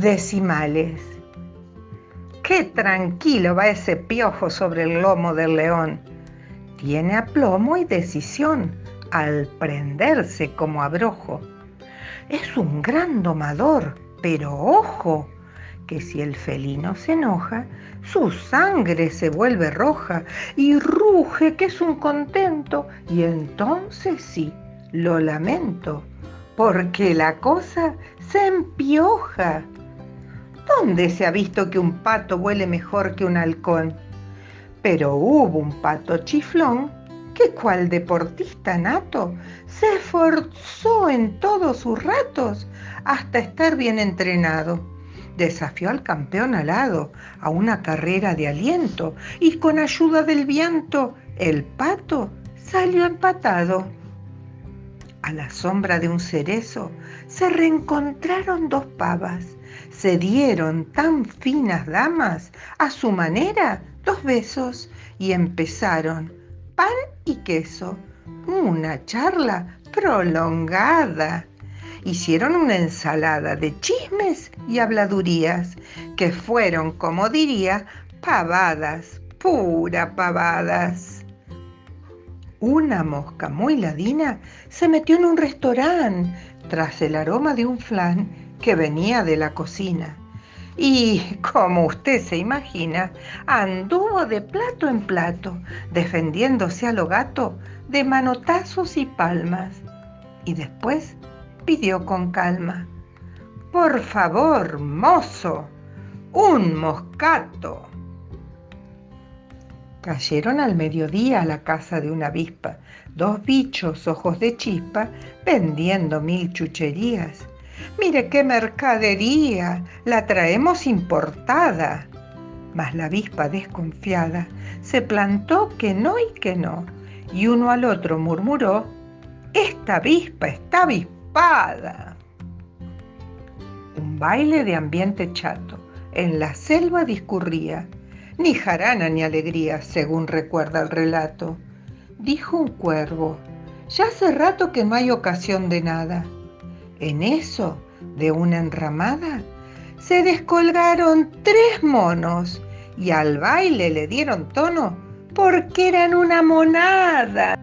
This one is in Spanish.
Decimales. Qué tranquilo va ese piojo sobre el lomo del león. Tiene aplomo y decisión al prenderse como abrojo. Es un gran domador, pero ojo, que si el felino se enoja, su sangre se vuelve roja y ruge que es un contento, y entonces sí, lo lamento, porque la cosa se empioja. ¿Dónde se ha visto que un pato huele mejor que un halcón? Pero hubo un pato chiflón que cual deportista nato se esforzó en todos sus ratos hasta estar bien entrenado. Desafió al campeón alado a una carrera de aliento y con ayuda del viento el pato salió empatado. A la sombra de un cerezo se reencontraron dos pavas, se dieron tan finas damas, a su manera dos besos y empezaron pan y queso, una charla prolongada. Hicieron una ensalada de chismes y habladurías que fueron, como diría, pavadas, pura pavadas. Una mosca muy ladina se metió en un restaurante tras el aroma de un flan que venía de la cocina. Y, como usted se imagina, anduvo de plato en plato, defendiéndose a lo gato de manotazos y palmas. Y después pidió con calma, Por favor, mozo, un moscato. Cayeron al mediodía a la casa de una avispa, dos bichos ojos de chispa vendiendo mil chucherías. Mire qué mercadería, la traemos importada. Mas la avispa desconfiada se plantó que no y que no, y uno al otro murmuró, esta avispa está avispada. Un baile de ambiente chato en la selva discurría ni jarana ni alegría, según recuerda el relato. Dijo un cuervo, ya hace rato que no hay ocasión de nada. En eso, de una enramada, se descolgaron tres monos y al baile le dieron tono porque eran una monada.